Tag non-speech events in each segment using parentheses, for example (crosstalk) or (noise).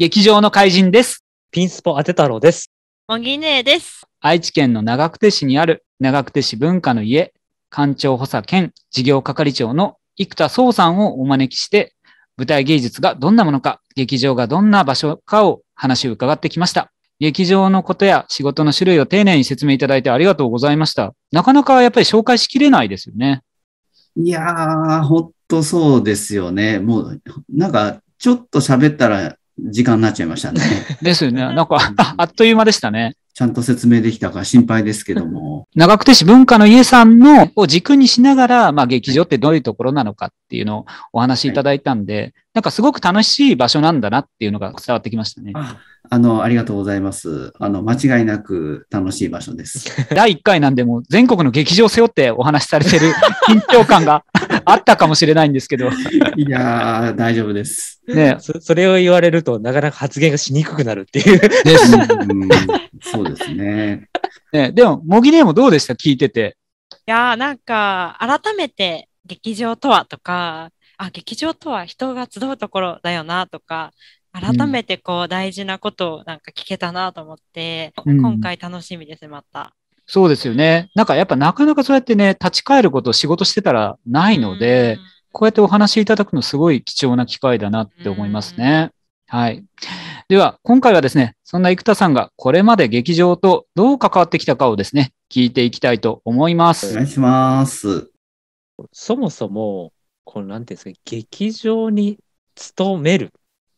劇場の怪人です。ピンスポ当て太郎です。もぎねえです。愛知県の長久手市にある長久手市文化の家、館長補佐兼事業係長の生田壮さんをお招きして、舞台芸術がどんなものか、劇場がどんな場所かを話を伺ってきました。劇場のことや仕事の種類を丁寧に説明いただいてありがとうございました。なかなかやっぱり紹介しきれないですよね。いやー、ほんとそうですよね。もう、なんか、ちょっと喋ったら時間になっちゃいましたね。(laughs) ですよね。なんか、ああっという間でしたね。ちゃんと説明できたか心配ですけども。長久手市文化の家さんのを軸にしながら、まあ劇場ってどういうところなのかっていうのをお話しいただいたんで、なんかすごく楽しい場所なんだなっていうのが伝わってきましたね。ああの、ありがとうございます。あの、間違いなく楽しい場所です。(laughs) 第1回なんでもう全国の劇場を背負ってお話しされてる (laughs) 緊張感があったかもしれないんですけど、いやー、大丈夫です。ね、そそれを言われるとなかなか発言がしにくくなるっていう。です。うん、そうですね。ね、でも、もぎねもどうでした？聞いてて。いやーなんか改めて劇場とはとか、あ、劇場とは人が集うところだよなとか、改めてこう大事なことをなんか聞けたなと思って、うん今回楽しみです、また。そうですよね。なんかやっぱなかなかそうやってね、立ち返ることを仕事してたらないので、こうやってお話しいただくのすごい貴重な機会だなって思いますね。はい。では、今回はですね、そんな生田さんがこれまで劇場とどう関わってきたかをですね、聞いていきたいと思います。お願いします。そもそも、このなんていうんですか、劇場に勤めるっ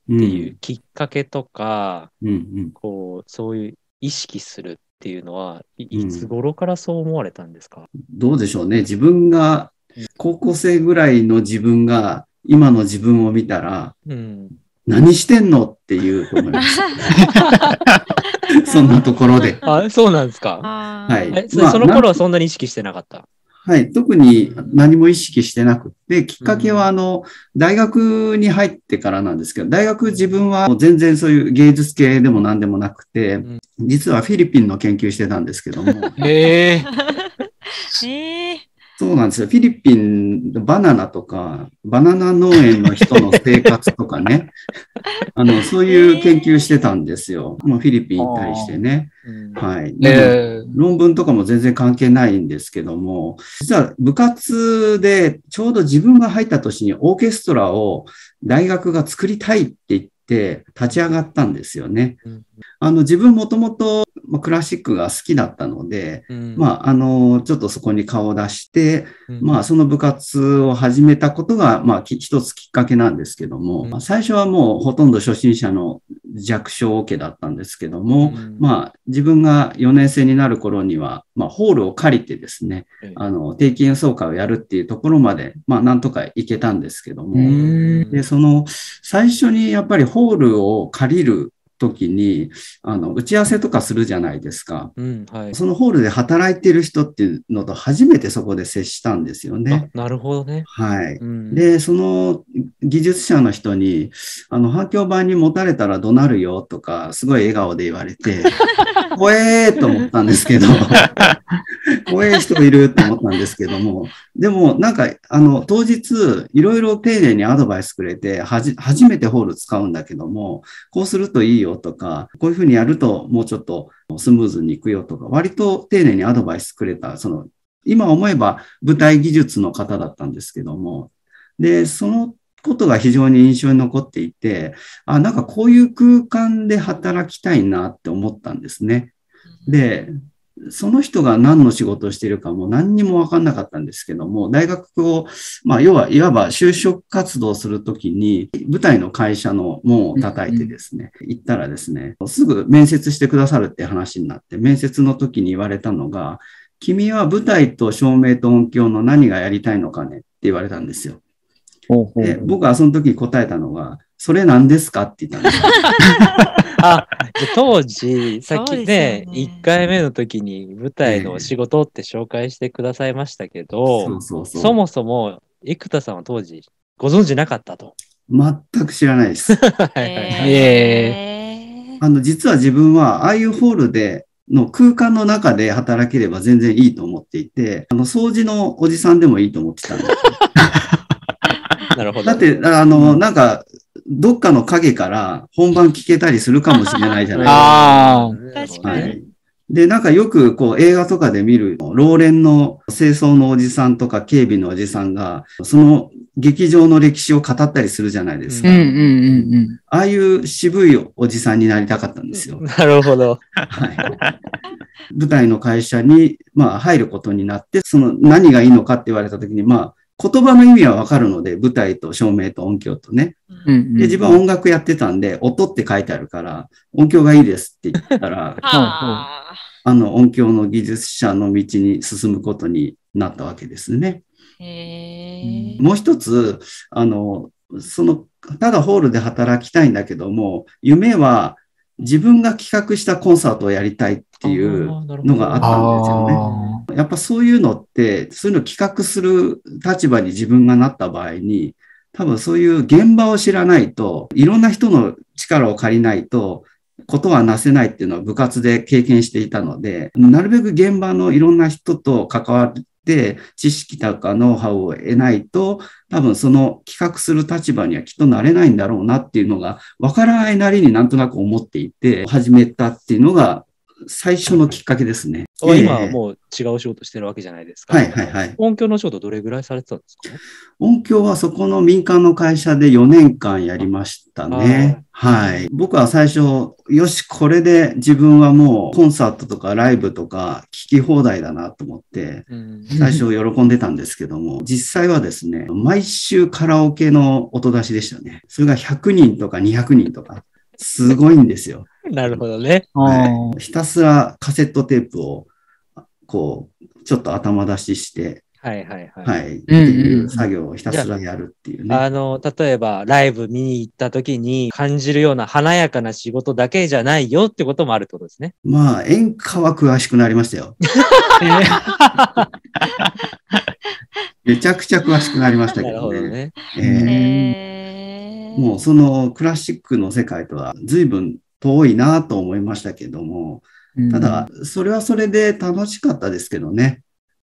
うんていうきっかけとか、うんうん。こう、そういう意識するっていうのは、いつ頃からそう思われたんですか、どうでしょうね。自分が、高校生ぐらいの自分が、今の自分を見たら、うん。何してんのっていうと思います。(laughs) そんなところで。あ、そうなんですか。あはいえそまあその頃はそんなに意識してなかった？はい。特に何も意識してなくて、きっかけは、あの、大学に入ってからなんですけど、大学自分は全然そういう芸術系でも何でもなくてん、実はフィリピンの研究してたんですけども、へえ。ー (laughs) えーそうなんですよ。フィリピン、バナナとか、バナナ農園の人の生活とかね、(laughs) あの、そういう研究してたんですよ。まあ、フィリピンに対してね。うんはい。で論文とかも全然関係ないんですけども、実は部活でちょうど自分が入った年にオーケストラを大学が作りたいって言って立ち上がったんですよね。うんあの自分もともとまあクラシックが好きだったので、うん。まあ、あの、ちょっとそこに顔を出して、うん。まあ、その部活を始めたことが、まあ、き一つきっかけなんですけども、うん。まあ最初はもうほとんど初心者の弱小オケだったんですけども、うん。まあ、自分が4年生になる頃には、まあ、ホールを借りてですね、うんあの、定期演奏会をやるっていうところまで、まあ、なんとか行けたんですけどうも、ん。で、その、最初にやっぱりホールを借りる時に、あの、打ち合わせとかするじゃないですか。うん、はい。そのホールで働いてる人っていうのと初めてそこで接したんですよね。あなるほどね。はい。うん、で、その技術者の人に、あの、反響板に持たれたら怒鳴るよとか、すごい笑顔で言われて、怖えーと思ったんですけど、(laughs) 怖え人いると思ったんですけども、でもなんか、あの、当日、いろいろ丁寧にアドバイスくれて、はじ、初めてホール使うんだけども、こうするといいよとか、こういうふうにやるともうちょっとスムーズにいくよとか、割と丁寧にアドバイスくれた、その、今思えば舞台技術の方だったんですけども、で、そのことが非常に印象に残っていて、あ、なんかこういう空間で働きたいなって思ったんですね。で、その人が何の仕事をしているかも何にも分かんなかったんですけども、大学を、まあ、要は、いわば就職活動するときに、舞台の会社の門を叩いてですね、行ったらですね、すぐ面接してくださるって話になって、面接の時に言われたのが、君は舞台と照明と音響の何がやりたいのかね？って言われたんですよ。で、僕はその時に答えたのが、それ何ですかって言ったんですよ。(laughs) (laughs) あ、当時、さっきね、よね1回目の時に舞台のお仕事って紹介してくださいましたけど、そうそうそう。そもそも、生田さんは当時、ご存知なかったと。全く知らないです。(laughs) あの、実は自分は、ああいうホールで、の空間の中で働ければ全然いいと思っていて、あの、掃除のおじさんでもいいと思ってたんです。なるほど。だって、あの、なんか、どっかの影から本番聞けたりするかもしれないじゃないですか。(laughs) あ確かにはい。で、なんかよくこう映画とかで見る、老練の清掃のおじさんとか警備のおじさんが、その劇場の歴史を語ったりするじゃないですか。うんうんうんうん。ああいう渋いおじさんになりたかったんですよ。(laughs) なるほど。はい。舞台の会社に、まあ、入ることになって、その何がいいのかって言われたときに、まあ、言葉の意味はわかるので、舞台と照明と音響とね。で、自分は音楽やってたんで、音って書いてあるから、音響がいいですって言ったら、(laughs) ああの、音響の技術者の道に進むことになったわけですね。もう一つ、あの、その、ただホールで働きたいんだけども、夢は自分が企画したコンサートをやりたいっていうのがあったんですよね。やっぱそういうのって、そういうのを企画する立場に自分がなった場合に、多分そういう現場を知らないと、いろんな人の力を借りないと、ことはなせないっていうのは部活で経験していたので、なるべく現場のいろんな人と関わって、知識とかノウハウを得ないと、多分その企画する立場にはきっとなれないんだろうなっていうのが、わからないなりになんとなく思っていて、始めたっていうのが最初のきっかけですね。今ええはもう違う仕事してるわけじゃないですか。はいはいはい。音響の仕事どれぐらいされてたんですか？音響はそこの民間の会社で4年間やりましたね。はい。僕は最初、よし、これで自分はもうコンサートとかライブとか聞き放題だなと思って、うん最初喜んでたんですけども、(laughs) 実際はですね、毎週カラオケの音出しでしたね。それが100人とか200人とか、すごいんですよ。(laughs) なるほどね。あーひたすらカセットテープを、こう、ちょっと頭出しして、はいはいはい。はい、っていう作業をひたすらやるっていうね。あの、例えばライブ見に行った時に感じるような華やかな仕事だけじゃないよってこともあるってことですね。まあ、演歌は詳しくなりましたよ。(laughs) めちゃくちゃ詳しくなりましたけどね。ほどね。えへーえもうそのクラシックの世界とは随分遠いなと思いましたけども、ただ、それはそれで楽しかったですけどね。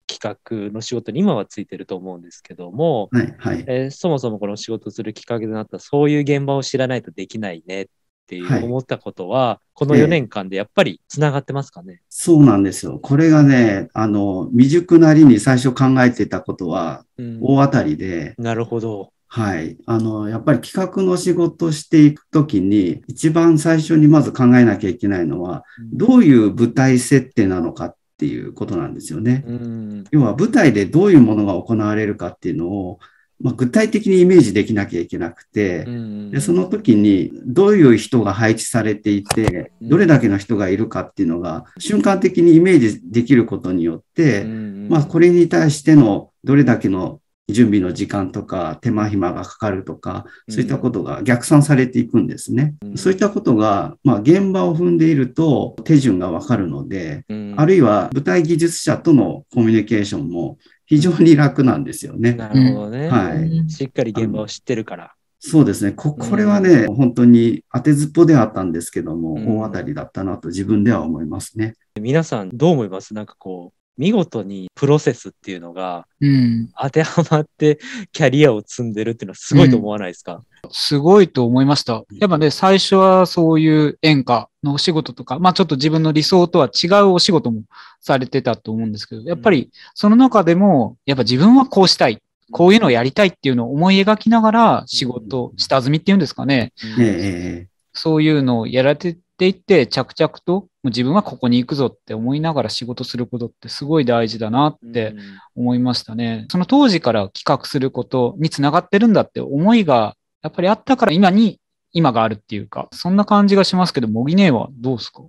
企画の仕事に今はついてると思うんですけども、はい、はい。えーそもそもこの仕事するきっかけとなったそういう現場を知らないとできないねっていはいう思ったことは、このええ4年間でやっぱりつながってますかね？そうなんですよ。これがね、あの、未熟なりに最初考えてたことはうん大当たりで、なるほど。はい。あの、やっぱり企画の仕事をしていくときに、一番最初にまず考えなきゃいけないのは、どういう舞台設定なのかっていうことなんですよね。うん。要は舞台でどういうものが行われるかっていうのを、まあ、具体的にイメージできなきゃいけなくて、うん。でその時にどういう人が配置されていて、どれだけの人がいるかっていうのが瞬間的にイメージできることによって、うん。まあ、これに対してのどれだけの準備の時間とか手間暇がかかるとか、そういったことが逆算されていくんですね。うんそういったことが、まあ、現場を踏んでいると手順がわかるので、うんあるいは舞台技術者とのコミュニケーションも非常に楽なんですよね。なるほどね。はい。しっかり現場を知ってるから。そうですね。こ、これはね、本当に当てずっぽではあったんですけども、うん大当たりだったなと自分では思いますね。皆さんどう思います？なんかこう、見事にプロセスっていうのがうん。当てはまってキャリアを積んでるっていうのはすごいと思わないですか、すごいと思いました。やっぱね、最初はそういう演歌のお仕事とか、まあちょっと自分の理想とは違うお仕事もされてたと思うんですけど、やっぱりその中でも、やっぱ自分はこうしたい。こういうのをやりたいっていうのを思い描きながら仕事、下積みっていうんですかね。えええそういうのをやられていって、着々ともう自分はここに行くぞって思いながら仕事することってすごい大事だなって思いましたね。その当時から企画することにつながってるんだって思いがやっぱりあったから今に今があるっていうか、そんな感じがしますけど、モギネはどうですか？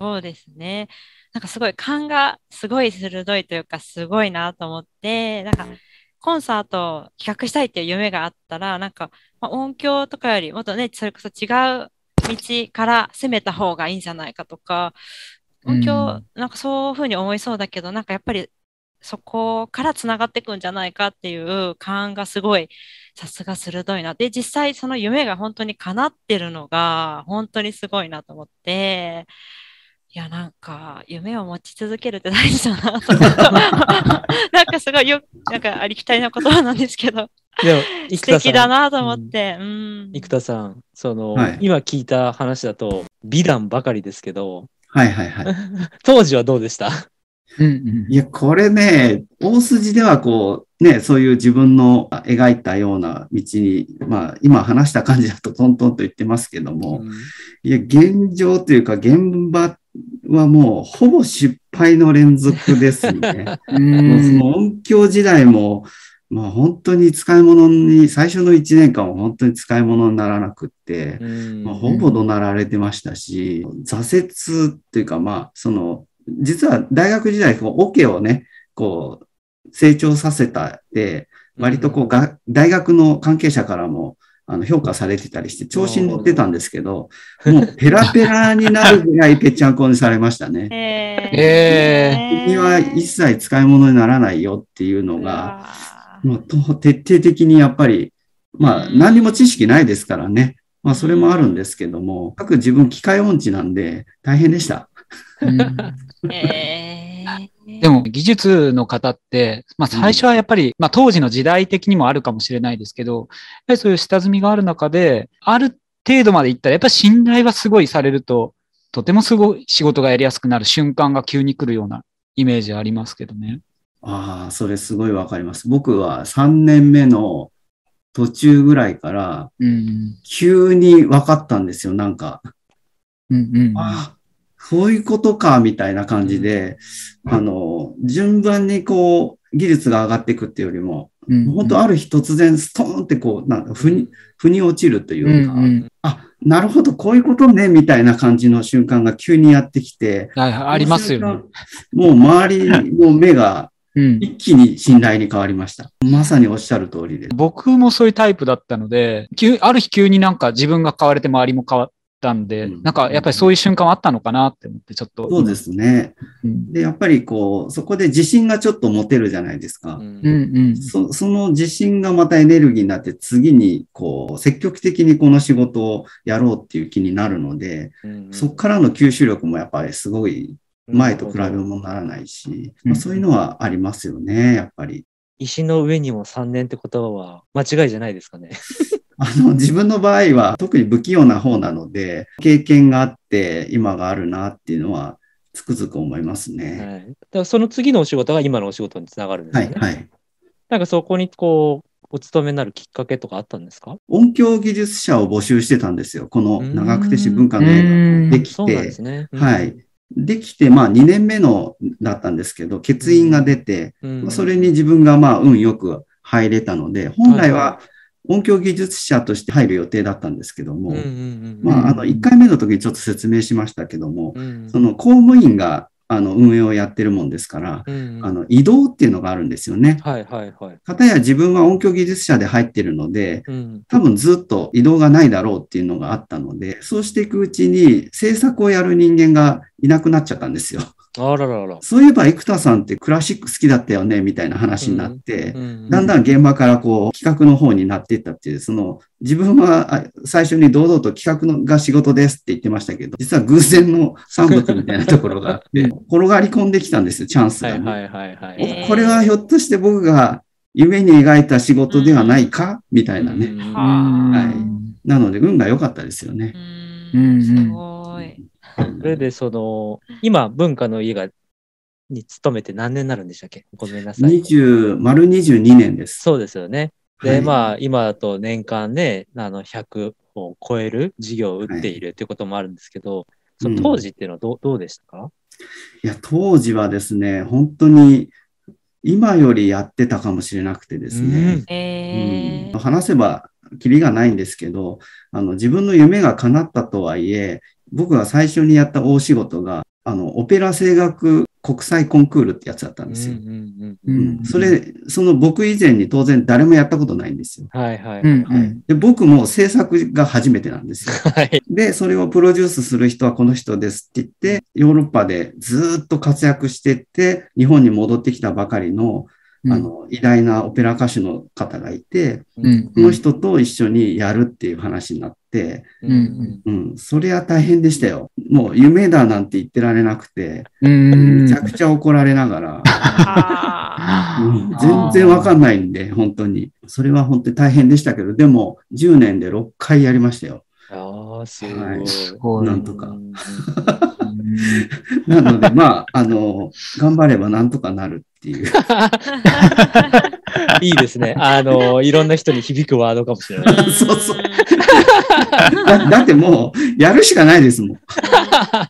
そうですね。なんかすごい勘がすごい鋭いというかすごいなと思って、なんかコンサートを企画したいっていう夢があったら、なんか、まあ、音響とかよりもっとね、それこそ違う道から攻めた方がいいんじゃないかとか、音響、なんかそういうふうに思いそうだけど、なんかやっぱりそこからつながっていくんじゃないかっていう勘がすごいさすが鋭いな。で、実際その夢が本当に叶ってるのが本当にすごいなと思って、いや、なんか、夢を持ち続けるって大事だなと。(laughs) なんかすごいよ、なんかありきたりな言葉なんですけど。でも、生素田さん、敵だなと思って。うん。生田さん、その、はい。今聞いた話だと、美談ばかりですけど、はいはいはい。(laughs) 当時はどうでした？うんうん。いや、これね、大筋ではこう、ね、そういう自分の描いたような道に、まあ、今話した感じだとトントンと言ってますけども、いや、現状というか、現場はもう、ほぼ失敗の連続ですね。(laughs) うもうその音響時代も、まあ本当に使い物に、最初の1年間は本当に使い物にならなくって、うん。まあ、ほぼ怒鳴られてましたし、挫折っていうか、まあ、その、実は大学時代、こう、オ、ケをね、こう、成長させたで、割とこうが、大学の関係者からも、あの、評価されてたりして、調子に乗ってたんですけど、もうペラペラになるぐらいぺっちゃんこにされましたね。(laughs) ええ君は一切使い物にならないよっていうのが、まあ、と徹底的にやっぱり、まあ、何にも知識ないですからね。まあ、それもあるんですけども、各自分機械音痴なんで大変でした。うん (laughs) えーでも技術の方って、まあ最初はやっぱり、まあ当時の時代的にもあるかもしれないですけど、やっぱりそういう下積みがある中で、ある程度までいったら、やっぱり信頼はすごいされると、とてもすごい仕事がやりやすくなる瞬間が急に来るようなイメージありますけどね。ああ、それすごいわかります。僕は3年目の途中ぐらいから、うん。急に分かったんですよ、なんか。うんうん。ああ、そういうことか、みたいな感じで、あの、順番にこう、技術が上がっていくっていうよりも、うん本当ある日突然ストーンってこう、なんか、ふに、腑に落ちるというか、うんうんあ、なるほど、こういうことね、みたいな感じの瞬間が急にやってきて、ありますよね。もう周りの目がうん。一気に信頼に変わりました。まさにおっしゃる通りで。僕もそういうタイプだったので、急ある日急になんか自分が変われて周りも変わったんで、うんなんかやっぱりそういう瞬間はあったのかなって思って、ちょっと。そうですね。うん。で、やっぱりこう、そこで自信がちょっと持てるじゃないですか。うんうん。そその自信がまたエネルギーになって次にこう積極的にこの仕事をやろうっていう気になるので、そこからの吸収力もやっぱりすごい前と比べもならないし、うんまあ、そういうのはありますよね、やっぱり。石の上にも3年って言葉は間違いじゃないですかね。(laughs) あの自分の場合は特に不器用な方なので、経験があって今があるなっていうのはつくづく思いますはい。ね。だからその次のお仕事が今のお仕事につながるんですはい。はい。なんかそこにこう、お勤めになるきっかけとかあったんですか？音響技術者を募集してたんですよ。この長久手市文化の映うん画できそうなんでて、すね。はい。できて、まあ2年目のだったんですけど、欠員が出て、それに自分がまあ運よく入れたので、本来は音響技術者として入る予定だったんですけども、まああの1回目の時にちょっと説明しましたけども、うん、その公務員があの運営をやってるもんですから、うん、あの移動っていうのがあるんですよね。はいはいはい。かたや自分は音響技術者で入ってるので、うん。多分ずっと移動がないだろうっていうのがあったので、そうしていくうちに制作をやる人間がいなくなっちゃったんですよ。あららら。そういえば生田さんってクラシック好きだったよねみたいな話になって、うんだんだん現場からこう企画の方になっていったっていう、その自分はあ最初に堂々と企画のが仕事ですって言ってましたけど、実は偶然の産物みたいなところがあって、転がり込んできたんですよ、チャンスがね、はいはいはいはい。これはひょっとして僕が夢に描いた仕事ではないか？みたいなね。うんうんはいなので運が良かったですよね。ううんうんん。すごい。それで、その、今、文化の家が、に勤めて何年になるんでしたっけ？ごめんなさい。20、丸22年です。そうですよね。で、はいまあ、今だと年間ね、あの、100を超える事業を打っているっていうこともあるんですけど、その当時っていうのはどうどうでしたか？いや、当時はですね、本当に今よりやってたかもしれなくてですね。えうん話せばキリがないんですけど、あの、自分の夢が叶ったとはいえ、僕が最初にやった大仕事が、あの、オペラ声楽国際コンクールってやつだったんですよ。うんうんうんうんうんそれ、その僕以前に当然誰もやったことないんですよ。はいはいうんはい。はい、で僕も制作が初めてなんですよ。はい。で、それをプロデュースする人はこの人ですって言って、ヨーロッパでずっと活躍してって、日本に戻ってきたばかりの、あの、偉大なオペラ歌手の方がいて、うんその人と一緒にやるっていう話になって、うんうん、そりゃ大変でしたよ。もう夢だなんて言ってられなくて、うんめちゃくちゃ怒られながら、あうん全然わかんないんで、本当に。それは本当に大変でしたけど、でも10年で6回やりましたよ。ああ、すごい。はいすごい。なんとかうん (laughs) なので、まあ、あの、頑張ればなんとかなるっていう。(laughs) いいですね。あの、いろんな人に響くワードかもしれない。(laughs) そうそうだだってもう、やるしかないですもん。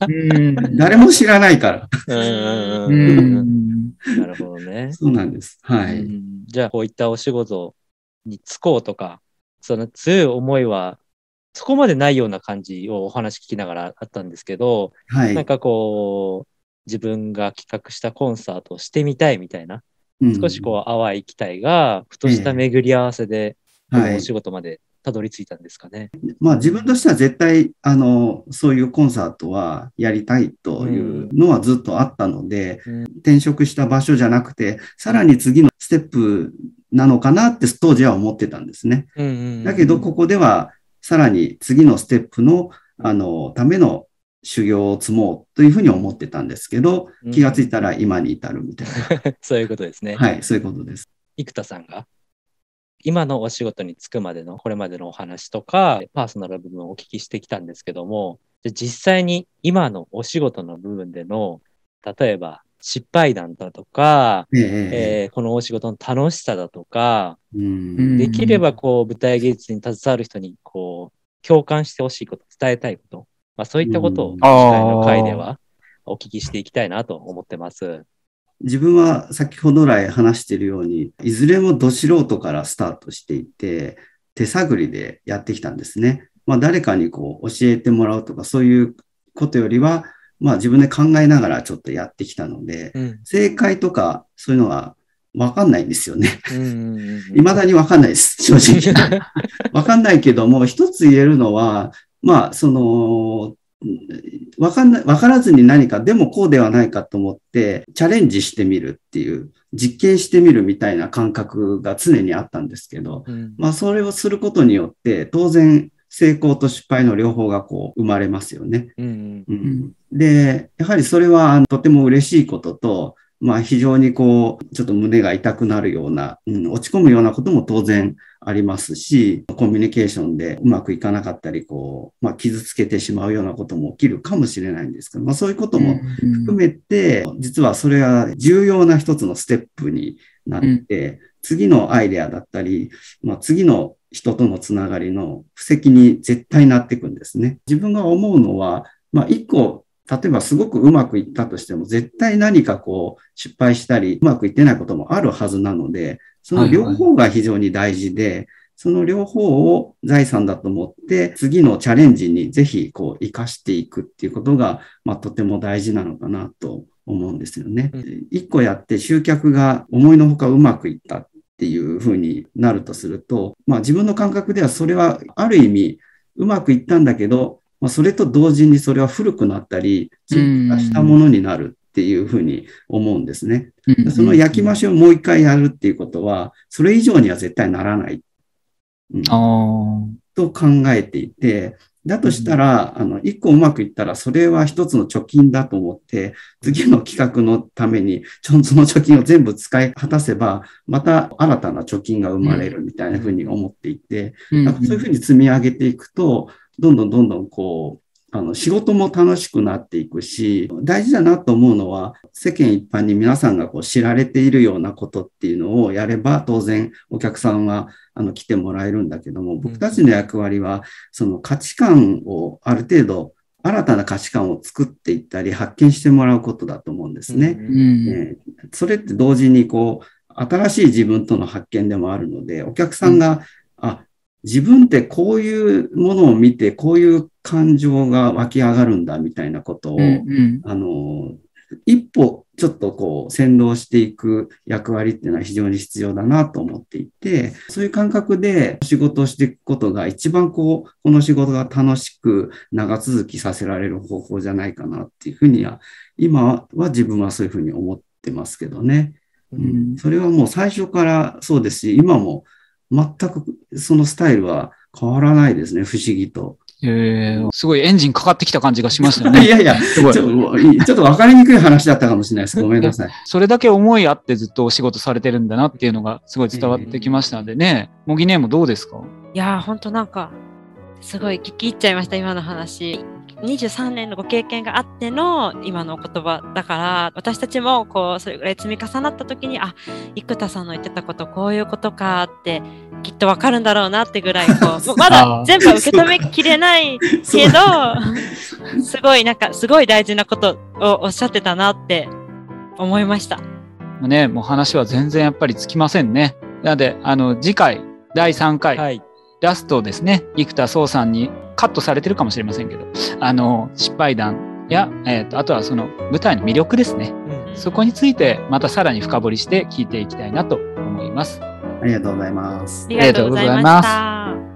うん誰も知らないから。なるほどね。そうなんです。はい。うんじゃあ、こういったお仕事に就こうとか、その強い思いは、そこまでないような感じをお話聞きながらあったんですけど、はい。なんかこう、自分が企画したコンサートをしてみたいみたいな、うん。少しこう淡い期待が、ふとした巡り合わせで、こはい。のお仕事までたどり着いたんですかね。まあ自分としては絶対、あの、そういうコンサートはやりたいというのはずっとあったので、うん。転職した場所じゃなくて、さらに次のステップなのかなって当時は思ってたんですね。だけど、ここではさらに次のステップの、あの、ための修行を積もうというふうに思ってたんですけど、うん気がついたら今に至るみたい (laughs) そういうことですね。な。はい、そういうことです。生田さんが？今のお仕事に就くまでのこれまでのお話とかパーソナルな部分をお聞きしてきたんですけども実際に今のお仕事の部分での例えば失敗談だとか、ええええーこのお仕事の楽しさだとか、できればこう舞台芸術に携わる人にこう共感してほしいこと伝えたいこと、まあ、そういったことをうん次回の回ではお聞きしていきたいなと思ってます。自分は先ほど来話しているように、いずれもど素人からスタートしていて、手探りでやってきたんですね。まあ誰かにこう教えてもらうとかそういうことよりは、まあ自分で考えながらちょっとやってきたので、うん正解とかそういうのがわかんないんですよね。うんうんうんうん (laughs) 未だにわかんないです、正直。(laughs) わかんないけども、一つ言えるのは、まあ、その、わかんない、わからずに何か、でもこうではないかと思って、チャレンジしてみるっていう、実験してみるみたいな感覚が常にあったんですけど、うん。まあ、それをすることによって、当然、成功と失敗の両方がこう、生まれますよね。うんううん。んで、やはりそれはとても嬉しいことと、まあ非常にこう、ちょっと胸が痛くなるような、うん、落ち込むようなことも当然ありますし、コミュニケーションでうまくいかなかったり、こう、まあ傷つけてしまうようなことも起きるかもしれないんですけど、まあそういうことも含めて、実はそれは重要な一つのステップになって、次のアイデアだったり、まあ、次の人とのつながりの布石に絶対なっていくんですね。自分が思うのは、まあ、一個、例えばすごくうまくいったとしても、絶対何かこう失敗したり、うまくいってないこともあるはずなので、その両方が非常に大事で、その両方を財産だと思って、次のチャレンジにぜひこう活かしていくっていうことが、まあ、とても大事なのかなと思うんですよねう。一個やって集客が思いのほかうまくいったっていうふうになるとすると、まあ自分の感覚ではそれはある意味うまくいったんだけど、まあ、それと同時にそれは古くなったり、進化したものになるっていうふうに思うんですね。うん。その焼き増しをもう一回やるっていうことは、それ以上には絶対ならない。うん。あと考えていて、だとしたら、あの、一個うまくいったら、それは一つの貯金だと思って、次の企画のために、ちょその貯金を全部使い果たせば、また新たな貯金が生まれるみたいなふうに思っていて、そういうふうに積み上げていくと、どんどんどんどんこう、あの、仕事も楽しくなっていくし、大事だなと思うのは、世間一般に皆さんがこう知られているようなことっていうのをやれば、当然お客さんはあの来てもらえるんだけども、僕たちの役割は、その価値観をある程度、新たな価値観を作っていったり、発見してもらうことだと思うんですね。うん。えーそれって同時にこう、新しい自分との発見でもあるので、お客さんが、あ、自分ってこういうものを見て、こういう感情が湧き上がるんだみたいなことを、うんうん。あの、一歩ちょっとこう先導していく役割っていうのは非常に必要だなと思っていて、そういう感覚で仕事をしていくことが一番こう、この仕事が楽しく長続きさせられる方法じゃないかなっていうふうには、今は自分はそういうふうに思ってますけどね。うん、それはもう最初からそうですし、今も全くそのスタイルは変わらないですね、不思議と。えー、すごいエンジンかかってきた感じがしましたいね。(laughs) やいや、すごいちょちょっと分かりにくい話だったかもしれないです。ごめんなさい。(laughs) それだけ思いあってずっとお仕事されてるんだなっていうのがすごい伝わってきましたのでね。模擬ネームどうですか？いやー、ほんとなんか、すごい聞き入っちゃいました、今の話。23年のご経験があっての今のお言葉だから私たちもこうそれぐらい積み重なった時にあ生田さんの言ってたことこういうことかってきっとわかるんだろうなってぐらいこう (laughs) まあだー全部は受け止めきれないけどすごいなんかすごい大事なことをおっしゃってたなって思いました。ね、もう話は全然やっぱりつきませんね。なので、あの、次回、第3回、はい。ラストですね、生田壮さんにカットされてるかもしれませんけど、あの、失敗談や、えっ、と、あとはその舞台の魅力ですね。うんそこについてまたさらに深掘りして聞いていきたいなと思います。ありがとうございますあ。りがとうございまあ